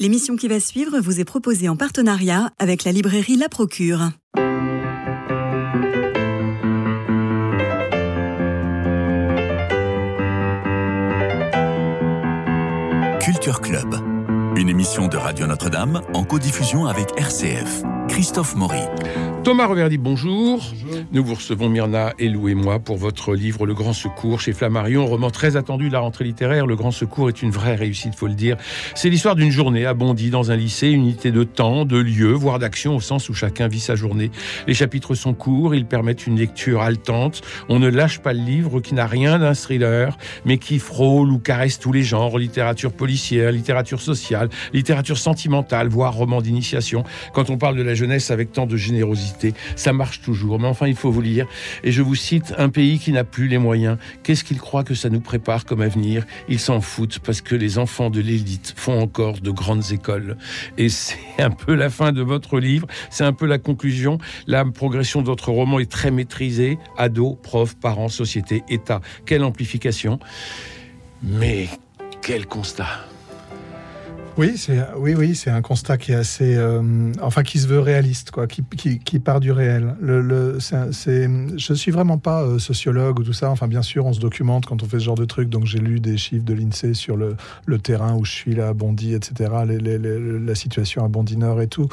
L'émission qui va suivre vous est proposée en partenariat avec la librairie La Procure. Culture Club, une émission de Radio Notre-Dame en codiffusion avec RCF. Christophe Maury. Thomas Reverdy, bonjour. Nous vous recevons Myrna Elou et moi pour votre livre Le Grand Secours chez Flammarion, roman très attendu de la rentrée littéraire. Le Grand Secours est une vraie réussite, faut le dire. C'est l'histoire d'une journée à Bondy dans un lycée, unité de temps, de lieu, voire d'action au sens où chacun vit sa journée. Les chapitres sont courts, ils permettent une lecture haletante. On ne lâche pas le livre qui n'a rien d'un thriller, mais qui frôle ou caresse tous les genres, littérature policière, littérature sociale, littérature sentimentale, voire roman d'initiation. Quand on parle de la avec tant de générosité, ça marche toujours. Mais enfin, il faut vous lire. Et je vous cite un pays qui n'a plus les moyens. Qu'est-ce qu'il croit que ça nous prépare comme avenir? Ils s'en foutent parce que les enfants de l'élite font encore de grandes écoles. Et c'est un peu la fin de votre livre. C'est un peu la conclusion. La progression de votre roman est très maîtrisée. Ados, profs, parents, société, État. Quelle amplification. Mais quel constat oui, c'est oui, oui, c'est un constat qui est assez, euh, enfin, qui se veut réaliste, quoi, qui, qui, part du réel. Le, le c'est, je suis vraiment pas euh, sociologue ou tout ça. Enfin, bien sûr, on se documente quand on fait ce genre de trucs. Donc, j'ai lu des chiffres de l'Insee sur le, terrain où je suis là, à Bondy, etc. La situation à Bondy et tout.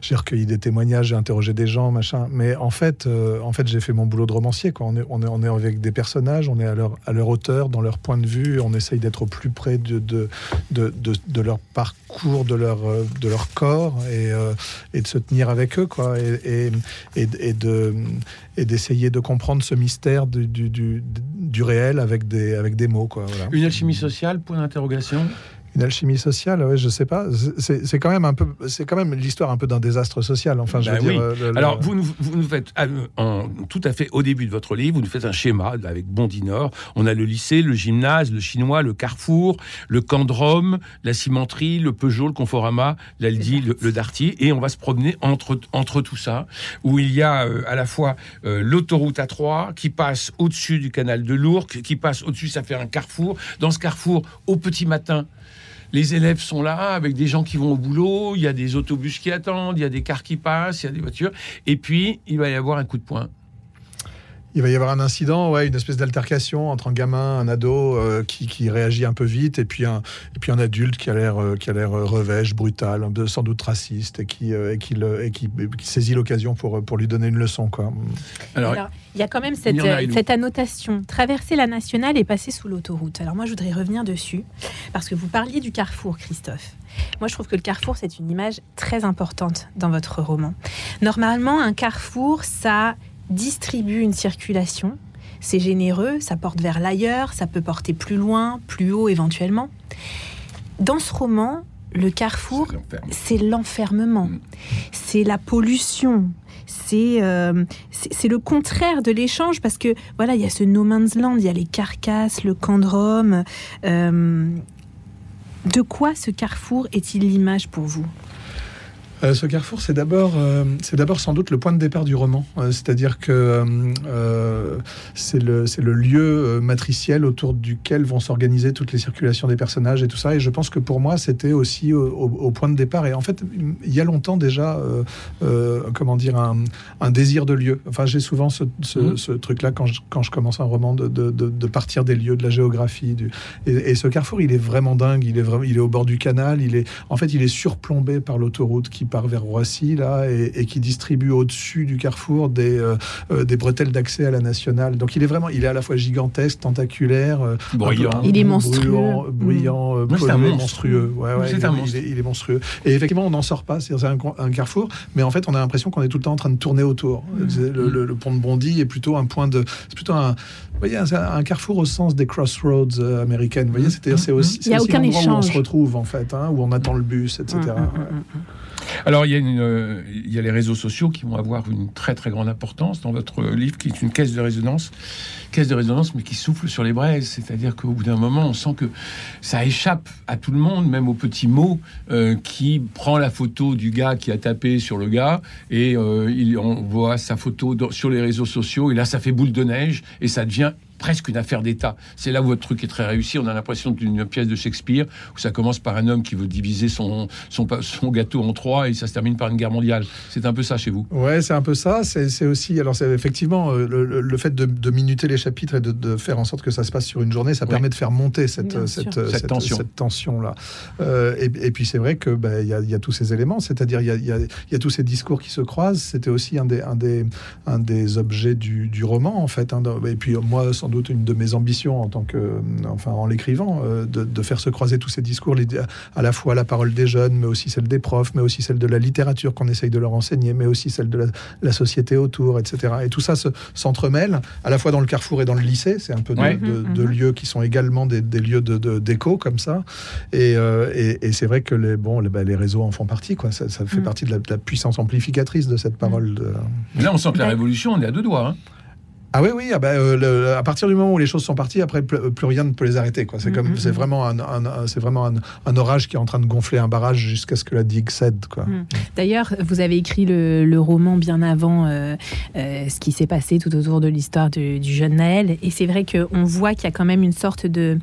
J'ai recueilli des témoignages, j'ai interrogé des gens, machin. Mais en fait, euh, en fait, j'ai fait mon boulot de romancier. Quoi. On est, on est, avec des personnages, on est à leur, à leur hauteur, dans leur point de vue. On essaye d'être au plus près de, de, de, de, de leur parcours parcours de leur, euh, de leur corps et, euh, et de se tenir avec eux, quoi, et, et, et de et d'essayer de comprendre ce mystère du, du, réel avec des, avec des mots. Quoi. Une alchimie sociale, point d'interrogation une alchimie sociale, ouais, je sais pas. C'est quand même un peu, c'est quand même l'histoire un peu d'un désastre social. Enfin, je bah veux oui. dire. euh, le- Alors, vous nous, vous nous faites, euh, en, tout à fait au début de votre livre, vous nous faites un schéma avec Bondy Nord. On a le lycée, le gymnase, le chinois, le carrefour, le camp de Rome, la cimenterie, le Peugeot, le Conforama, l'Aldi, le, le Darty. Et on va se promener entre, entre tout ça, où il y a euh, à la fois euh, l'autoroute A3 qui passe au-dessus du canal de l'Ourcq, qui passe au-dessus, ça fait un carrefour. Dans ce carrefour, au petit matin, les élèves sont là avec des gens qui vont au boulot, il y a des autobus qui attendent, il y a des cars qui passent, il y a des voitures. Et puis, il va y avoir un coup de poing. Il va y avoir un incident, ouais, une espèce d'altercation entre un gamin, un ado euh, qui, qui réagit un peu vite, et puis un, et puis un adulte qui a l'air, euh, qui a l'air euh, revêche, brutal, sans doute raciste, et qui, euh, et qui, le- et qui, qui saisit l'occasion pour, pour lui donner une leçon, quoi. Alors, Alors, il y a quand même cette, euh, cette annotation traverser la nationale et passer sous l'autoroute. Alors moi, je voudrais revenir dessus parce que vous parliez du carrefour, Christophe. Moi, je trouve que le carrefour, c'est une image très importante dans votre roman. Normalement, un carrefour, ça distribue une circulation. C'est généreux, ça porte vers l'ailleurs, ça peut porter plus loin, plus haut éventuellement. Dans ce roman, le carrefour, c'est l'enfermement, Mm. c'est la pollution, c'est euh, c'est c'est le contraire de l'échange parce que voilà, il y a ce no man's land, il y a les carcasses, le camp de Rome. euh, de quoi ce carrefour est-il l'image pour vous? Euh, ce carrefour, c'est d'abord, euh, c'est d'abord sans doute le point de départ du roman. Euh, c'est-à-dire que c'est le, c'est le lieu matriciel autour duquel vont s'organiser toutes les circulations des personnages et tout ça. Et je pense que pour moi, c'était aussi au, au- au point de départ. Et en fait, il y a longtemps déjà, comment dire, un, un désir de lieu. Enfin, j'ai souvent ce, ce- ce truc-là quand je, quand je commence un roman de, de, de- de partir des lieux, de la géographie. Du... Et, et ce carrefour, il est vraiment dingue. Il est, vraiment, il est au bord du canal. Il est, en fait, il est surplombé par l'autoroute qui part vers Roissy là et, et qui distribue au-dessus du carrefour des, euh, euh, des bretelles d'accès à la nationale. Donc, il est vraiment, il est à la fois gigantesque, tentaculaire, euh, Bruyant. Il est monstrueux. bruyant, un monstre. monstrueux. Ouais, ouais, C'est il, un est- il est, il est monstrueux. Et effectivement, on n'en sort pas. C'est un, un carrefour, mais en fait, on a l'impression qu'on est tout le temps en train de tourner autour. C'est Le, le- le pont de Bondy est plutôt un point de, c'est plutôt un, vous voyez, un, un carrefour au sens des crossroads américaines. Vous voyez, c'est-à-dire c'est aussi, Il y a c'est aussi aucun l'endroit où on échange. se retrouve en fait, hein, où on attend le bus, etc. Alors, il y, a une, euh, il y a les réseaux sociaux qui vont avoir une très très grande importance dans votre livre, qui est une caisse de résonance, caisse mais qui souffle sur les braises. C'est-à-dire qu'au bout d'un moment, on sent que ça échappe à tout le monde, même au petit mot, euh, qui prend la photo du gars qui a tapé sur le gars, et euh, il, on voit sa photo sur les réseaux sociaux, et là, ça fait boule de neige, et ça devient presque une affaire d'État. C'est là où votre truc est très réussi. On a l'impression d'une pièce de Shakespeare où ça commence par un homme qui veut diviser son, son, son gâteau en trois et ça se termine par une guerre mondiale. C'est un peu ça chez vous. Ouais, c'est un peu ça. C'est aussi, alors c'est effectivement euh, le, fait de, minuter les chapitres et de, faire en sorte que ça se passe sur une journée, ça permet de faire monter cette, cette, cette, tension. Cette tension là. Euh, et, puis c'est vrai que ben, il y, a tous ces éléments, c'est-à-dire il y, y a, tous ces discours qui se croisent. C'était aussi un des, un des, un des objets du, du roman en fait. Hein. et puis moi, sans doute une de mes ambitions en tant que, enfin en l'écrivant, euh, de, de, faire se croiser tous ces discours, à la fois la parole des jeunes, mais aussi celle des profs, mais aussi celle de la littérature qu'on essaye de leur enseigner, mais aussi celle de la, société autour, etc. Et tout ça s'entremêle à la fois dans le carrefour et dans le lycée. C'est un peu de, mhm, mhm. lieux qui sont également des, lieux d'écho comme ça. Euh, et, et, c'est vrai que les, bon, les, bah, les, réseaux en font partie. Quoi. Ça, fait mhm. partie de la, puissance amplificatrice de cette parole. De... là, on sent que la révolution, on est à deux doigts. Hein. Ah oui, oui, ah bah, euh, à partir du moment où les choses sont parties, après, plus, rien ne peut les arrêter. Quoi. C'est, comme, mm-hmm. c'est vraiment, un, c'est vraiment un, orage qui est en train de gonfler un barrage jusqu'à ce que la digue cède. Quoi. Mm. D'ailleurs, vous avez écrit le, roman bien avant euh, euh, ce qui s'est passé tout autour de l'histoire du jeune Naël. Et c'est vrai qu'on voit qu'il y a quand même une sorte de...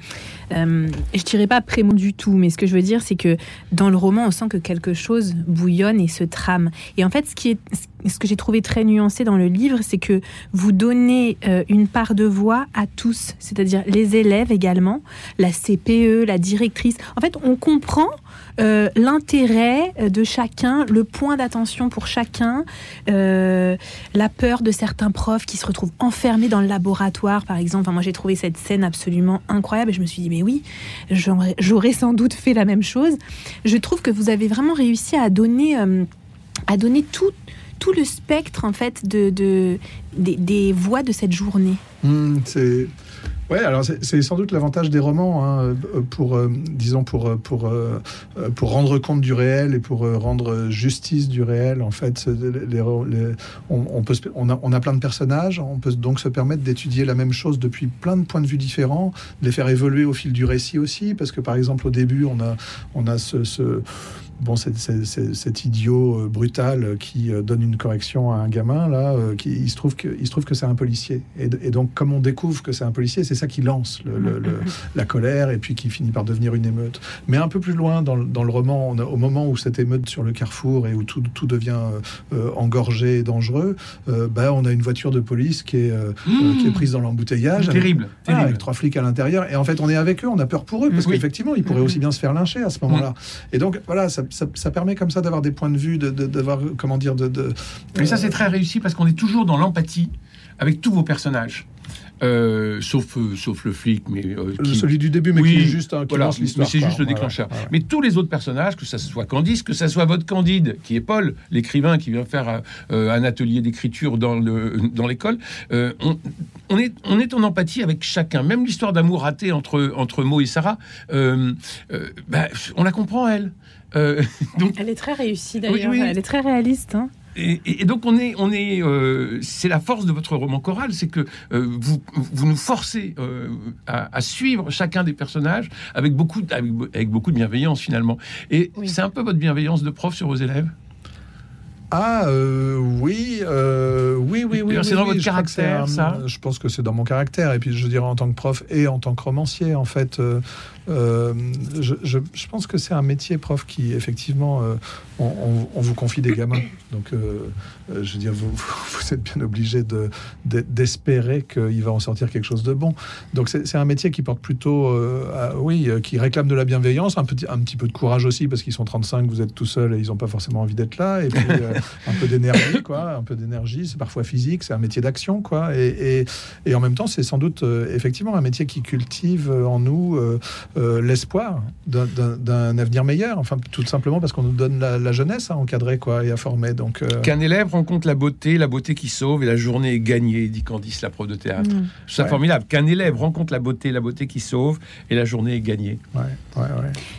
Euh, je dirais pas prémon du tout, mais ce que je veux dire, c'est que dans le roman, on sent que quelque chose bouillonne et se trame. Et en fait, ce, qui est, ce que j'ai trouvé très nuancé dans le livre, c'est que vous donnez euh, une part de voix à tous, c'est-à-dire les élèves également, la CPE, la directrice. En fait, on comprend euh, l'intérêt euh, de chacun, le point d'attention pour chacun, la peur de certains profs qui se retrouvent enfermés dans le laboratoire, par exemple. moi, j'ai trouvé cette scène absolument incroyable et je me suis dit, mais oui, j'aurais sans doute fait la même chose. Je trouve que vous avez vraiment réussi à donner, à donner tout tout le spectre en fait de, de des, voix de cette journée. Hmm, c'est Ouais, alors c'est sans doute l'avantage des romans hein, pour, euh, disons, pour, euh, pour, euh, pour rendre compte du réel et pour rendre justice du réel. En fait, on, peut, on, a, on a plein de personnages, on peut donc se permettre d'étudier la même chose depuis plein de points de vue différents, de les faire évoluer au fil du récit aussi, parce que par exemple au début, on a, on a ce bon, cet idiot euh, brutal euh, qui euh, donne une correction à un gamin, là, qui, il, se trouve que, il se trouve que c'est un policier. Et, donc, comme on découvre que c'est un policier, c'est ça qui lance le, la colère et puis qui finit par devenir une émeute. Mais un peu plus loin dans, dans le roman, on a, au moment où cette émeute sur le carrefour et où tout, tout devient engorgé et dangereux, bah, on a une voiture de police qui est, qui est prise dans l'embouteillage. Terrible, avec, avec trois flics à l'intérieur. Et en fait, on est avec eux, on a peur pour eux, parce qu'effectivement, ils pourraient aussi bien se faire lyncher à ce moment-là. Et donc, voilà, ça, ça, permet comme ça d'avoir des points de vue, d'avoir, de, comment dire, de... de Mais ça, c'est très réussi parce qu'on est toujours dans l'empathie avec tous vos personnages. Euh, sauf, euh, sauf le flic, mais euh, celui du début, mais qui est juste un, voilà, Mais c'est juste le déclencheur. Mais tous les autres personnages, que ça soit Candice, que ça soit votre Candide, qui est Paul, l'écrivain qui vient faire un atelier d'écriture dans le dans l'école, on, on, est on est en empathie avec chacun. Même l'histoire d'amour raté entre entre Mo et Sarah, bah, on la comprend elle. Euh, donc, elle est très réussie d'ailleurs, elle est très réaliste. Hein. Et, donc on est, on est, euh, c'est la force de votre roman choral, c'est que euh, vous, vous nous forcez à, suivre chacun des personnages avec beaucoup, avec, beaucoup de bienveillance finalement. Et c'est un peu votre bienveillance de prof sur vos élèves? Ah oui, oui, oui, oui. C'est dans votre caractère, ça? Je pense que c'est dans mon caractère. Et puis je dirais en tant que prof et en tant que romancier, en fait, euh, je, je, pense que c'est un métier, prof, qui effectivement, euh, on, vous confie des gamins. Donc, euh, je veux dire, vous, êtes bien obligé de, d'espérer qu'il va en sortir quelque chose de bon. Donc, c'est, un métier qui porte plutôt, oui, qui réclame de la bienveillance, un petit, peu de courage aussi, parce qu'ils sont 35, vous êtes tout seul et ils n'ont pas forcément envie d'être là. Et puis, un peu d'énergie, quoi. Un peu d'énergie, c'est parfois physique, c'est un métier d'action, quoi. Et en même temps, c'est sans doute, effectivement, un métier qui cultive en nous euh, l'espoir d'un avenir meilleur. Enfin, tout simplement parce qu'on nous donne la, jeunesse à encadrer quoi, et à former. Donc, euh, Qu'un élève rencontre la beauté, la beauté qui sauve, et la journée est gagnée, dit Candice, la prof de théâtre. Mmh. C'est formidable. Qu'un élève rencontre la beauté, la beauté qui sauve, et la journée est gagnée.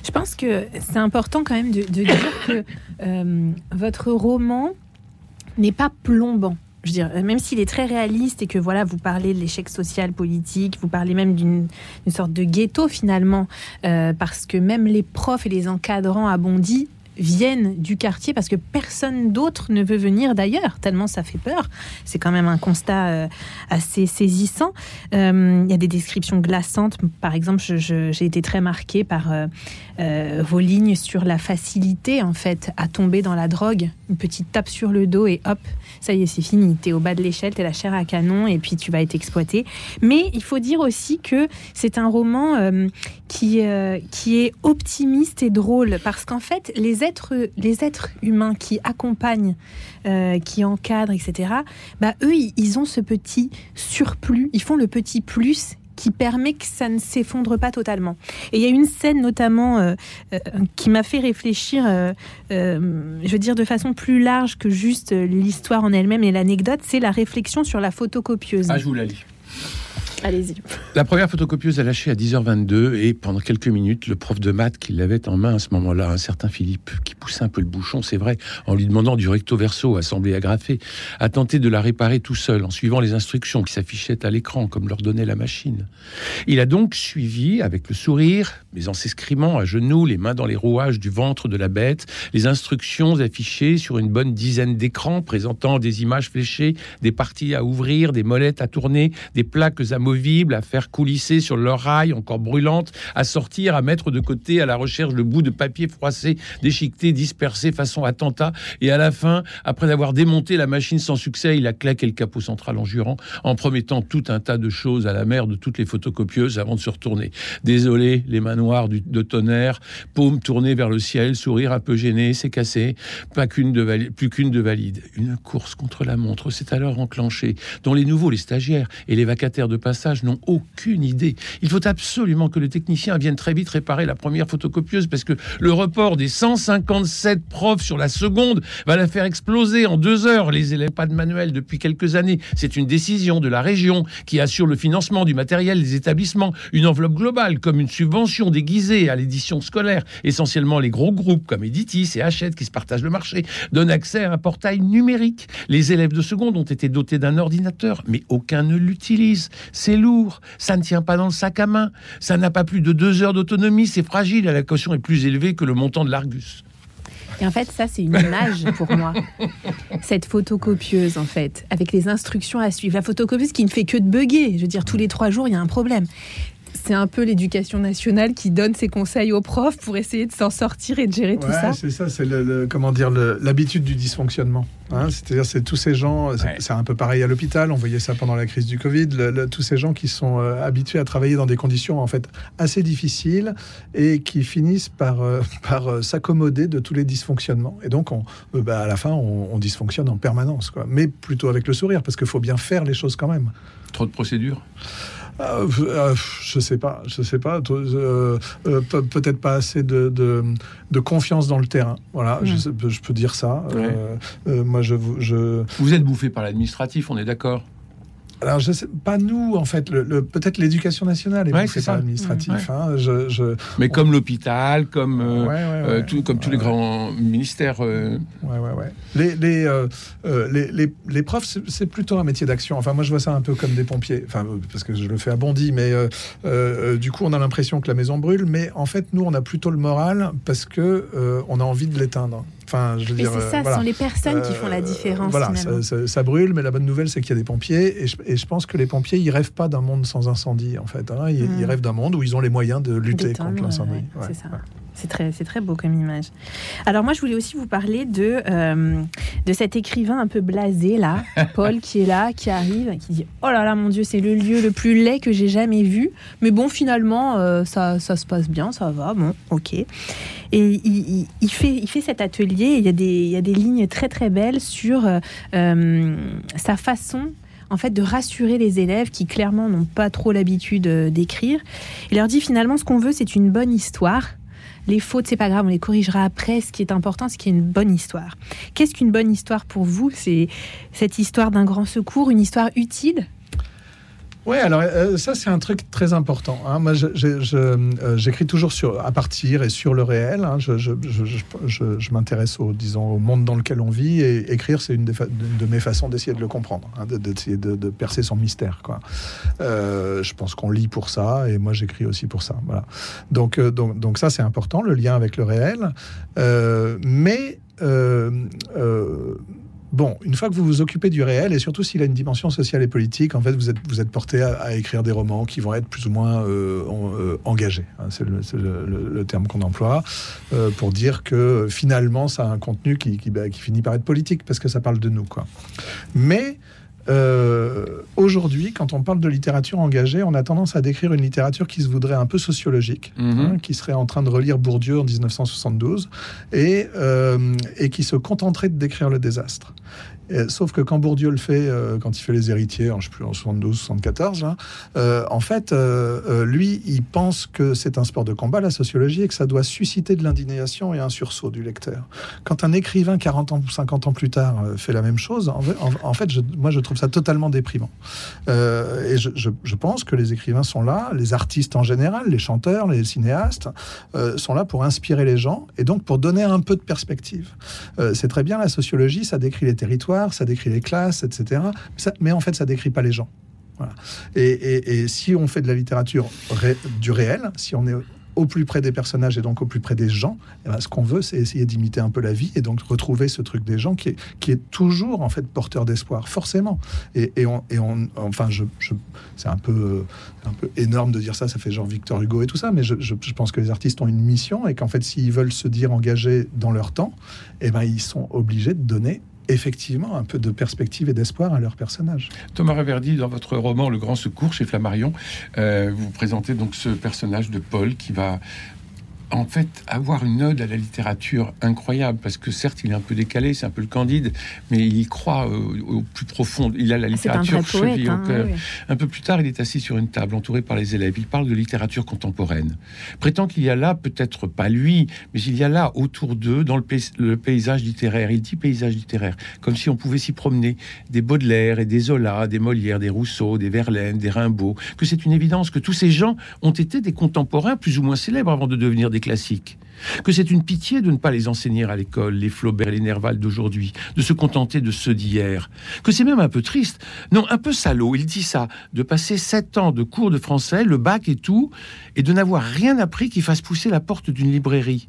Je pense que c'est important quand même de, dire que euh, votre roman n'est pas plombant je veux dire, même s'il est très réaliste et que voilà, vous parlez de l'échec social, politique, vous parlez même d'une sorte de ghetto finalement, euh, parce que même les profs et les encadrants à Bondy viennent du quartier parce que personne d'autre ne veut venir d'ailleurs, tellement ça fait peur. C'est quand même un constat euh, assez saisissant. Euh, il y a des descriptions glaçantes. Par exemple, j'ai été très marquée par euh, vos lignes sur la facilité en fait à tomber dans la drogue. Une petite tape sur le dos et hop, ça y est, c'est fini. T'es au bas de l'échelle, t'es la chair à canon et puis tu vas être exploité. Mais il faut dire aussi que c'est un roman qui, qui est optimiste et drôle parce qu'en fait, les les êtres humains qui accompagnent, euh, qui encadrent, etc., bah, eux, ils ont ce petit surplus, ils font le petit plus qui permet que ça ne s'effondre pas totalement. Et il y a une scène notamment euh, euh, qui m'a fait réfléchir, je veux dire de façon plus large que juste l'histoire en elle-même et l'anecdote, c'est la réflexion sur la photocopieuse. Ah, je vous la lis. Allez-y. La première photocopieuse a lâché à 10h22 et pendant quelques minutes, le prof de maths qui l'avait en main à ce moment-là, un certain Philippe, qui poussait un peu le bouchon, c'est vrai, en lui demandant du recto verso assemblé agrafé, a tenté de la réparer tout seul en suivant les instructions qui s'affichaient à l'écran comme leur donnait la machine. Il a donc suivi avec le sourire, mais en s'escrimant à genoux, les mains dans les rouages du ventre de la bête, les instructions affichées sur une bonne dizaine d'écrans présentant des images fléchées, des parties à ouvrir, des molettes à tourner, des plaques à à faire coulisser sur leur rail encore brûlante, à sortir, à mettre de côté à la recherche le bout de papier froissé, déchiqueté, dispersé façon attentat. Et à la fin, après avoir démonté la machine sans succès, il a claqué le capot central en jurant, en promettant tout un tas de choses à la mère de toutes les photocopieuses avant de se retourner. Désolé, les mains noires de tonnerre, paume tournée vers le ciel, sourire un peu gêné, c'est cassé, pas qu'une de plus qu'une de valide. Une course contre la montre s'est alors enclenchée, dont les nouveaux, les stagiaires et les vacataires de passage n'ont aucune idée. Il faut absolument que le technicien vienne très vite réparer la première photocopieuse parce que le report des 157 profs sur la seconde va la faire exploser en deux heures. Les élèves pas de manuel depuis quelques années. C'est une décision de la région qui assure le financement du matériel des établissements. Une enveloppe globale comme une subvention déguisée à l'édition scolaire. Essentiellement les gros groupes comme Editis et Hachette qui se partagent le marché donnent accès à un portail numérique. Les élèves de seconde ont été dotés d'un ordinateur, mais aucun ne l'utilise c'est lourd, ça ne tient pas dans le sac à main, ça n'a pas plus de deux heures d'autonomie, c'est fragile, la caution est plus élevée que le montant de l'Argus. Et en fait, ça, c'est une image pour moi. Cette photocopieuse, en fait, avec les instructions à suivre. La photocopieuse qui ne fait que de bugger. Je veux dire, tous les trois jours, il y a un problème c'est un peu l'éducation nationale qui donne ses conseils aux profs pour essayer de s'en sortir et de gérer tout ça. C'est ça, c'est le, comment dire l'habitude du dysfonctionnement. Hein. C'est-à-dire c'est tous ces gens, c'est un peu pareil à l'hôpital. On voyait ça pendant la crise du Covid. tous ces gens qui sont euh, habitués à travailler dans des conditions en fait assez difficiles et qui finissent par euh, par euh, s'accommoder de tous les dysfonctionnements. Et donc on, bah, à la fin on, on, dysfonctionne en permanence, quoi. Mais plutôt avec le sourire parce qu'il faut bien faire les choses quand même. Trop de procédures? Euh, euh, je sais pas, je sais pas. Euh, peut-être pas assez de, de, confiance dans le terrain. Voilà, je, je, peux dire ça. moi, je, je. Vous êtes bouffé par l'administratif, on est d'accord? Alors, je sais pas nous, en fait, le, peut-être l'éducation nationale est ouais, c'est ça administratif. Hein, je, Mais comme l'hôpital, comme, euh, euh, tout, comme tous les grands ministères. Euh... Ouais, ouais, ouais. Les, les, euh, les, les, les, profs, c'est plutôt un métier d'action. Enfin, moi, je vois ça un peu comme des pompiers. Enfin, parce que je le fais à Bondy, mais du coup, on a l'impression que la maison brûle. Mais en fait, nous, on a plutôt le moral parce que on a envie de l'éteindre. Enfin, je veux dire, c'est ça, ce sont les personnes qui font la différence. Voilà, ça, brûle, mais la bonne nouvelle, c'est qu'il y a des pompiers. Et je, et je, pense que les pompiers, ils rêvent pas d'un monde sans incendie, en fait. Hein. Ils, mmh. rêvent d'un monde où ils ont les moyens de lutter contre l'incendie. c'est ça. C'est très, c'est très beau comme image. Alors moi, je voulais aussi vous parler de, euh, de cet écrivain un peu blasé là, Paul, qui est là, qui arrive, qui dit oh là là mon Dieu, c'est le lieu le plus laid que j'ai jamais vu. Mais bon, finalement, euh, ça, ça, se passe bien, ça va, bon, ok. Et il, il, fait, il fait cet atelier. Il y a des, il y a des lignes très très belles sur euh, sa façon en fait de rassurer les élèves qui clairement n'ont pas trop l'habitude d'écrire. Il leur dit finalement ce qu'on veut c'est une bonne histoire les fautes, c'est pas grave, on les corrigera après. Ce qui est important, c'est qu'il y ait une bonne histoire. Qu'est-ce qu'une bonne histoire pour vous? C'est cette histoire d'un grand secours, une histoire utile? Ouais, alors euh, ça c'est un truc très important. hein. Moi, euh, j'écris toujours à partir et sur le réel. hein. Je, m'intéresse au au monde dans lequel on vit et écrire c'est une, de, mes façons d'essayer de le comprendre, hein, de- d'essayer de, percer son mystère. Euh, je pense qu'on lit pour ça et moi j'écris aussi pour ça. Donc donc ça c'est important le lien avec le réel. Mais Bon, une fois que vous vous occupez du réel, et surtout s'il a une dimension sociale et politique, en fait, vous êtes, vous êtes porté à, écrire des romans qui vont être plus ou moins euh, euh, engagés. hein, c'est le, terme qu'on emploie euh, pour dire que finalement, ça a un contenu qui, qui, bah, qui finit par être politique parce que ça parle de nous, quoi. Mais euh, aujourd'hui, quand on parle de littérature engagée, on a tendance à décrire une littérature qui se voudrait un peu sociologique, Mhm. hein, qui serait en train de relire Bourdieu en 1972 et, euh, et qui se contenterait de décrire le désastre. Sauf que quand Bourdieu le fait, euh, quand il fait les héritiers, en, je sais plus, en 72, 74, là, euh, en fait, euh, lui, il pense que c'est un sport de combat, la sociologie, et que ça doit susciter de l'indignation et un sursaut du lecteur. Quand un écrivain, 40 ans ou 50 ans plus tard, fait la même chose, en, fait, moi, je trouve ça totalement déprimant. Et je, pense que les écrivains sont là, les artistes en général, les chanteurs, les cinéastes, sont là pour inspirer les gens et donc pour donner un peu de perspective. C'est très bien la sociologie, ça décrit les territoires, ça décrit les classes, etc. Mais en fait, ça décrit pas les gens. Et, si on fait de la littérature du réel, si on est au plus près des personnages et donc au plus près des gens, eh ben, ce qu'on veut, c'est essayer d'imiter un peu la vie et donc retrouver ce truc des gens qui est, toujours en fait porteur d'espoir, forcément. Et, enfin, c'est un peu, énorme de dire ça, ça fait genre Victor Hugo et tout ça, mais je pense que les artistes ont une mission et qu'en fait, s'ils veulent se dire engagés dans leur temps, eh ben, ils sont obligés de donner effectivement un peu de perspective et d'espoir à leurs personnages. Thomas Reverdy, dans votre roman Le Grand Secours chez Flammarion, euh, vous présentez donc ce personnage de Paul qui va en fait avoir une ode à la littérature incroyable parce que certes il est un peu décalé, c'est un peu le candide, mais il y croit au plus profond. Il a la Ah, un littérature vrai poète. chevillée hein, oui. Un peu plus tard, il est assis sur une table, entouré par les élèves. Il parle de littérature contemporaine. Prétend qu'il y a là, peut-être pas lui, mais il y a là autour d'eux, dans le, pays- le paysage littéraire. Il dit paysage littéraire, comme si on pouvait s'y promener des Baudelaire et des Zola, des Molière, des Rousseau, des Verlaine, des Rimbaud. Que c'est une évidence que tous ces gens ont été des contemporains plus ou moins célèbres avant de devenir des classiques. Que c'est une pitié de ne pas les enseigner à l'école, les Flaubert, les Nerval d'aujourd'hui, de se contenter de ceux d'hier. Que c'est même un peu triste, non, un peu salaud, il dit ça, de passer sept ans de cours de français, le bac et tout, et de n'avoir rien appris qui fasse pousser la porte d'une librairie.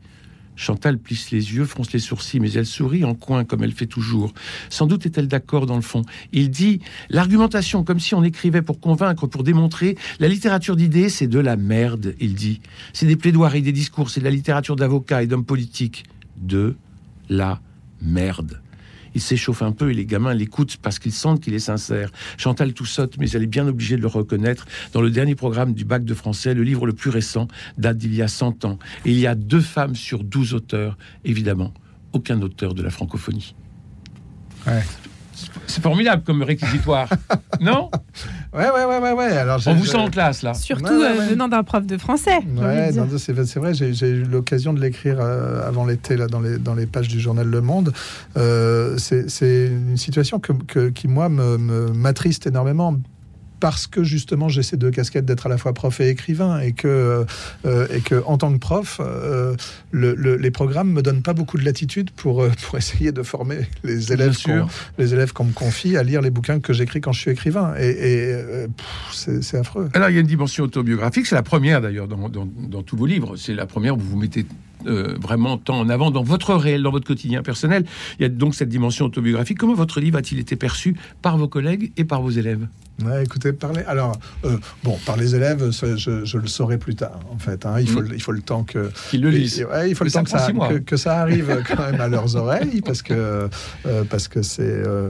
Chantal plisse les yeux, fronce les sourcils, mais elle sourit en coin comme elle fait toujours. Sans doute est-elle d'accord dans le fond. Il dit l'argumentation comme si on écrivait pour convaincre, pour démontrer. La littérature d'idées, c'est de la merde, il dit. C'est des plaidoiries, des discours, c'est de la littérature d'avocats et d'hommes politiques. De la merde. Il s'échauffe un peu et les gamins l'écoutent parce qu'ils sentent qu'il est sincère. Chantal tout saute, mais elle est bien obligée de le reconnaître. Dans le dernier programme du bac de français, le livre le plus récent date d'il y a 100 ans. Et il y a deux femmes sur 12 auteurs, évidemment. Aucun auteur de la francophonie. Ouais. C'est formidable comme réquisitoire, non? Ouais, ouais, ouais, ouais, ouais. Alors, On vous sent en classe là. Surtout Ouais, ouais, euh, ouais. venant d'un prof de français. Ouais, c'est vrai, j'ai eu l'occasion de l'écrire euh, avant l'été là dans les, dans les pages du journal Le Monde. Euh, c'est c'est une situation que, que- qui, moi, me- me- m'attriste énormément parce que justement j'ai ces deux casquettes d'être à la fois prof et écrivain et que, euh, et que en tant que prof, euh, le- le- les programmes me donnent pas beaucoup de latitude pour, euh, pour essayer de former les élèves, les élèves qu'on me confie à lire les bouquins que j'écris quand je suis écrivain. Et, c'est affreux. Alors, il y a une dimension autobiographique, c'est la première d'ailleurs dans, dans- dans tous vos livres. C'est la première où vous vous mettez vraiment tant en avant dans votre réel, dans votre quotidien personnel. Il y a donc cette dimension autobiographique. Comment votre livre a-t-il été perçu par vos collègues et par vos élèves? Ouais, écoutez, parler. Alors, euh, bon, par les élèves, je, je le saurai plus tard, en fait. hein. Il, faut, Mm. le- il faut le temps que. Qu'ils le lisent. Ouais, il faut Mais le temps que ça, six mois. que, que ça arrive quand même à leurs oreilles, parce que euh, parce que c'est. euh,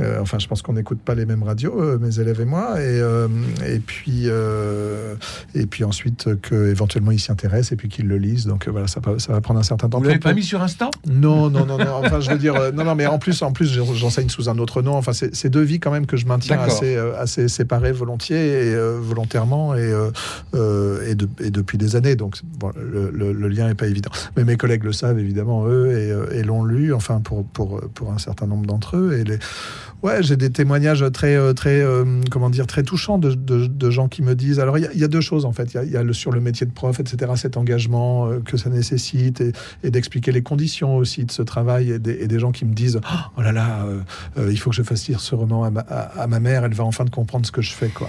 euh, enfin, je pense qu'on n'écoute pas les mêmes radios, euh, mes élèves et moi, et euh, et puis euh, et puis ensuite euh, que éventuellement ils s'y intéressent et puis qu'ils le lisent. Donc euh, voilà, ça, ça va prendre un certain temps. Vous l'avez pas mis sur Insta? Non, non, non, non. Enfin, je veux dire, non, non, mais en plus, en plus, j'en- j'enseigne sous un autre nom. Enfin, c'est deux vies quand même que je maintiens assez, assez séparées volontiers et euh, volontairement et, et, de- et depuis des années. Donc, bon, le, le- le lien est pas évident. Mais mes collègues le savent évidemment eux et, et l'ont lu. Enfin, pour pour pour un certain nombre d'entre eux. Et les, Ouais, j'ai des témoignages très, euh, très, euh, comment dire, très touchants de, de- de gens qui me disent. Alors, il y a- il y, a deux choses en fait. Il y a, il y a le, sur le métier de prof, etc. Cet engagement euh, que ça nécessite et, et d'expliquer les conditions aussi de ce travail et des, et des gens qui me disent oh là là, euh, il faut que je fasse lire ce roman à ma, à- à ma mère. Elle va enfin comprendre ce que je fais, quoi.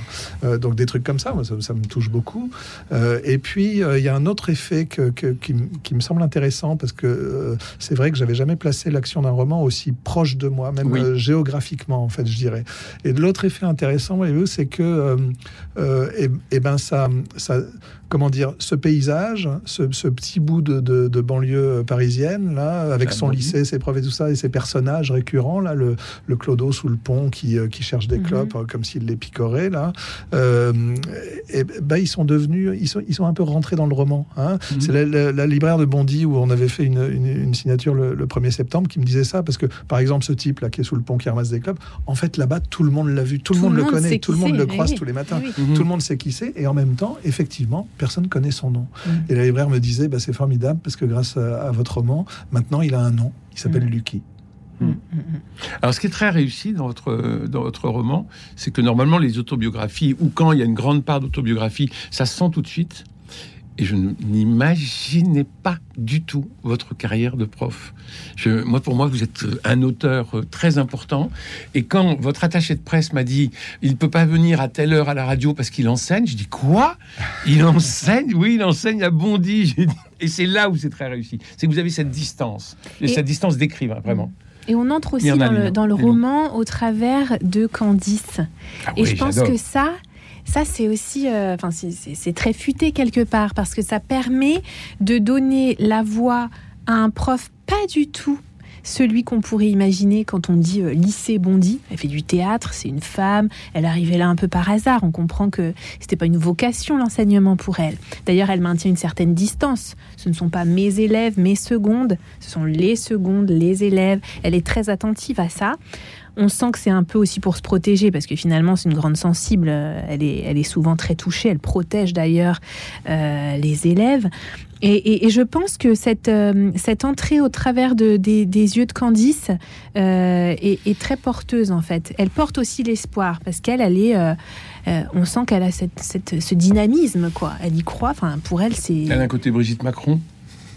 Donc des trucs comme ça, moi, ça, ça me touche beaucoup. Et puis il y a un autre effet que, que- qui, me semble intéressant parce que c'est vrai que j'avais jamais placé l'action d'un roman aussi proche de moi, même Oui. euh, en fait, je dirais. Et de l'autre effet intéressant, voyez-vous, c'est que euh, euh, et, et ben ça, ça, comment dire, ce paysage, ce, ce petit bout de, de- de banlieue parisienne là, avec son lycée, ses profs et tout ça, et ses personnages récurrents là, le, le clodo sous le pont qui, euh, qui cherche des Mhm. clopes euh, comme s'il les picorait là. Euh, et ben ils sont devenus, ils sont, ils sont un peu rentrés dans le roman. hein. Mhm. C'est la, la- la libraire de Bondy où on avait fait une, une- une signature le, le 1er septembre qui me disait ça parce que par exemple ce type là qui est sous le pont qui ramasse des en fait là-bas tout le monde l'a vu, tout, le monde le connaît, tout le monde le croise oui. tous les matins. Oui. Mhm. Tout le monde sait qui c'est, et en même temps, effectivement, personne connaît son nom. Mm. Et la libraire me disait, bah, c'est formidable parce que grâce à, à votre roman, maintenant il a un nom, il s'appelle Mm. Lucky. Mm. Alors, ce qui est très réussi dans votre, dans votre roman, c'est que normalement, les autobiographies, ou quand il y a une grande part d'autobiographie, ça se sent tout de suite. Et je n'imaginais pas du tout votre carrière de prof. Je- moi, pour moi, vous êtes un auteur euh, très important. Et quand votre attaché de presse m'a dit, il ne peut pas venir à telle heure à la radio parce qu'il enseigne, je dis quoi? Il enseigne? Oui, il enseigne à Bondy. Et c'est là où c'est très réussi. C'est que vous avez cette distance, et Et- cette distance d'écrivain, vraiment. Et on entre aussi en dans le, dans roman au travers de Candice. Ah Et oui, je pense que ça, ça c'est aussi, euh, enfin c'est- très futé quelque part parce que ça permet de donner la voix à un prof pas du tout celui qu'on pourrait imaginer quand on dit euh, lycée Bondy. Elle fait du théâtre, c'est une femme, elle arrivait là un peu par hasard. On comprend que c'était pas une vocation l'enseignement pour elle. D'ailleurs, elle maintient une certaine distance. Ce ne sont pas mes élèves, mes secondes, ce sont les secondes, les élèves. Elle est très attentive à ça. On sent que c'est un peu aussi pour se protéger parce que finalement c'est une grande sensible. Euh, Elle est, elle est souvent très touchée. Elle protège d'ailleurs euh, les élèves. Et, et- et je pense que cette, euh, cette entrée au travers de, des, des yeux de Candice euh, est, est très porteuse en fait. Elle porte aussi l'espoir parce qu'elle, elle est, euh, euh, on sent qu'elle a cette, cette- ce dynamisme quoi. Elle y croit. Enfin, pour elle, c'est. Elle a un côté Brigitte Macron.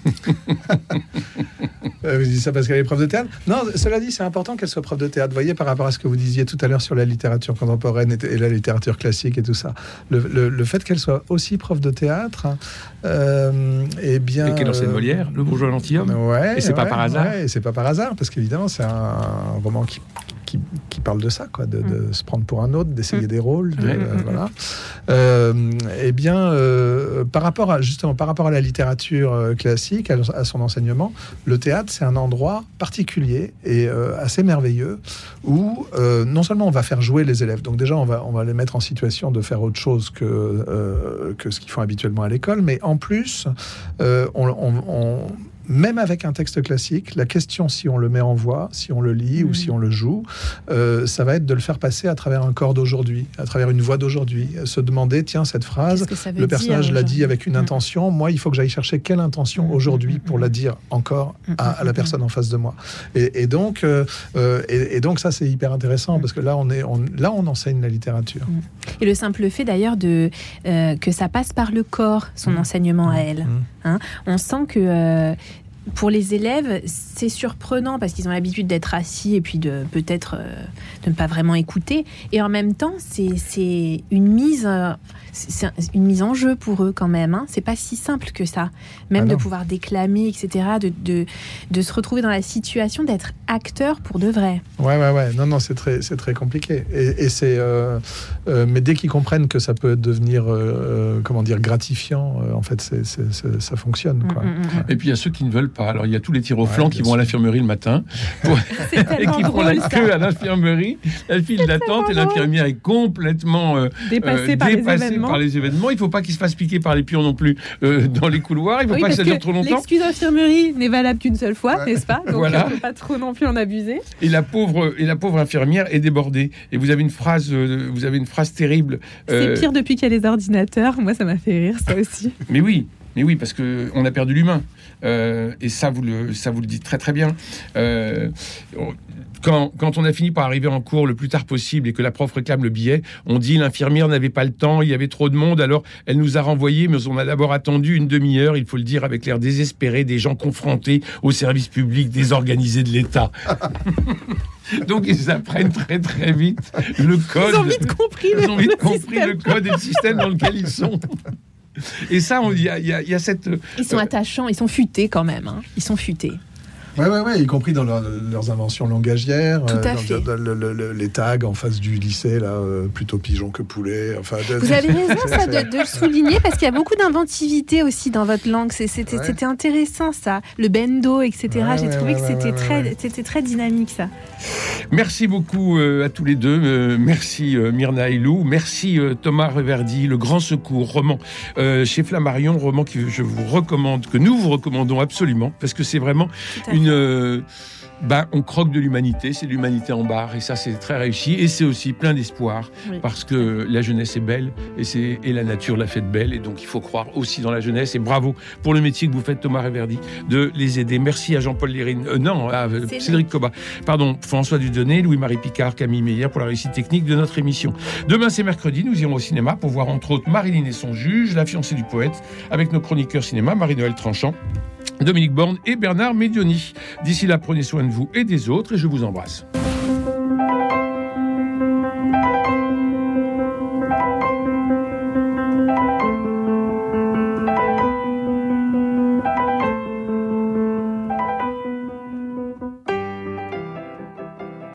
Euh, vous dites ça parce qu'elle est prof de théâtre? Non, cela dit, c'est important qu'elle soit prof de théâtre. Vous voyez, par rapport à ce que vous disiez tout à l'heure sur la littérature contemporaine et, et la littérature classique et tout ça, le, le- le fait qu'elle soit aussi prof de théâtre, euh, eh bien. Et qu'elle enseigne Molière, le bourgeois gentilhomme. Ouais, Et c'est pas ouais, par hasard. ouais, et c'est pas par hasard, parce qu'évidemment, c'est un roman qui, qui, qui parle de ça, quoi, de, de se prendre pour un autre, d'essayer Mm. des rôles, de- euh, voilà. Euh, eh bien, euh, par rapport à justement par rapport à la littérature classique, à, à son enseignement, le théâtre, c'est un endroit particulier et assez merveilleux où non seulement on va faire jouer les élèves, donc déjà on va on va les mettre en situation de faire autre chose que que ce qu'ils font habituellement à l'école, mais en plus, on- on- on même avec un texte classique, la question si on le met en voix, si on le lit ou Mm. si on le joue, euh, ça va être de le faire passer à travers un corps d'aujourd'hui, à travers une voix d'aujourd'hui. Se demander, tiens, cette phrase, le personnage l'a dit avec une Mm. intention, moi, il faut que j'aille chercher quelle intention Mm, aujourd'hui pour la dire encore à, à la personne en face de moi. Et, et donc, euh, euh, et, et donc ça, c'est hyper intéressant parce que là, on est, on, là, on enseigne la littérature. Et le simple fait d'ailleurs de euh, que ça passe par le corps, son enseignement à elle. Mm. On sent que euh, pour les élèves, c'est surprenant parce qu'ils ont l'habitude d'être assis et puis de peut-être euh, de ne pas vraiment écouter. Et en même temps, c'est c'est une mise, euh, c'est une mise en jeu pour eux quand même. Hein. C'est pas si simple que ça. Même Ah de pouvoir déclamer, etc. De, de, de se retrouver dans la situation d'être acteur pour de vrai. Ouais, ouais, ouais. Non, non, c'est très, c'est très compliqué. Et, et c'est, euh, euh, mais dès qu'ils comprennent que ça peut devenir, euh, comment dire, gratifiant, euh, en fait, c'est, c'est- c'est- ça fonctionne, quoi. Mm, mm, mm. Et puis il y a ceux qui ne veulent pas. Alors il y a tous les tirs au Ouais, flanc qui vont à l'infirmerie le matin pour- et qui font la ça. queue à l'infirmerie. La file d'attente et l'infirmière est complètement euh, Dépassé euh, par les dépassée par les événements. Il faut pas qu'il se fasse piquer par les pions non plus euh, dans les couloirs. Il faut Oui, pas que ça dure trop longtemps. L'excuse infirmerie n'est valable qu'une seule fois, n'est-ce pas Donc Voilà. on ne peut pas trop non plus en abuser. Et la pauvre et la pauvre infirmière est débordée. Et vous avez une phrase, euh, vous avez une phrase terrible. euh, C'est pire depuis qu'il y a les ordinateurs. Moi, ça m'a fait rire, ça aussi. Mais oui, Mais oui, parce que on a perdu l'humain. Euh, et ça vous, le, ça, vous le dites très très bien. Euh, quand, quand, on a fini par arriver en cours le plus tard possible et que la prof réclame le billet, on dit l'infirmière n'avait pas le temps, il y avait trop de monde, alors elle nous a renvoyés, mais on a d'abord attendu une demi-heure, il faut le dire, avec l'air désespéré des gens confrontés aux services publics désorganisés de l'État. Donc ils apprennent très très vite le code. Ils ont vite compris, ils ont vite compris le code et le système dans lequel ils sont. Et ça, il y, y, a cette. Ils sont attachants, ils sont futés quand même. Hein. Ils sont futés. Oui, ouais, ouais, y compris dans leurs inventions langagières, Tout à euh, fait. dans, le, les tags en face du lycée, là, euh, plutôt pigeon que poulet. Enfin, de, Vous avez raison, ça, de, de, le souligner, parce qu'il y a beaucoup d'inventivité aussi dans votre langue. C'était Ouais. intéressant, ça. Le bendo, etc. Ouais, J'ai ouais, trouvé ouais, que c'était ouais, très, ouais. c'était très dynamique, ça. Merci beaucoup euh, à tous les deux. Euh, merci euh, Myrna et Lou. Merci euh, Thomas Reverdy, Le Grand Secours, roman euh, chez Flammarion, roman que je vous recommande, que nous vous recommandons absolument, parce que c'est vraiment à une. euh, ben, on croque de l'humanité, c'est l'humanité en barre, et ça c'est très réussi, et c'est aussi plein d'espoir, Oui. parce que la jeunesse est belle, et, c'est, et la nature l'a fait belle, et donc il faut croire aussi dans la jeunesse, et bravo pour le métier que vous faites Thomas Reverdy, de les aider. Merci à Jean-Paul Lérine, euh, non, à C'est Cédric Coba, pardon, François Dudonné, Louis-Marie Picard, Camille Meyer pour la réussite technique de notre émission. Demain c'est mercredi, nous irons au cinéma pour voir entre autres Marilyn et son juge, la fiancée du poète, avec nos chroniqueurs cinéma, Marie-Noël Tranchant, Dominique Borne et Bernard Medioni. D'ici là, prenez soin de vous et des autres et je vous embrasse.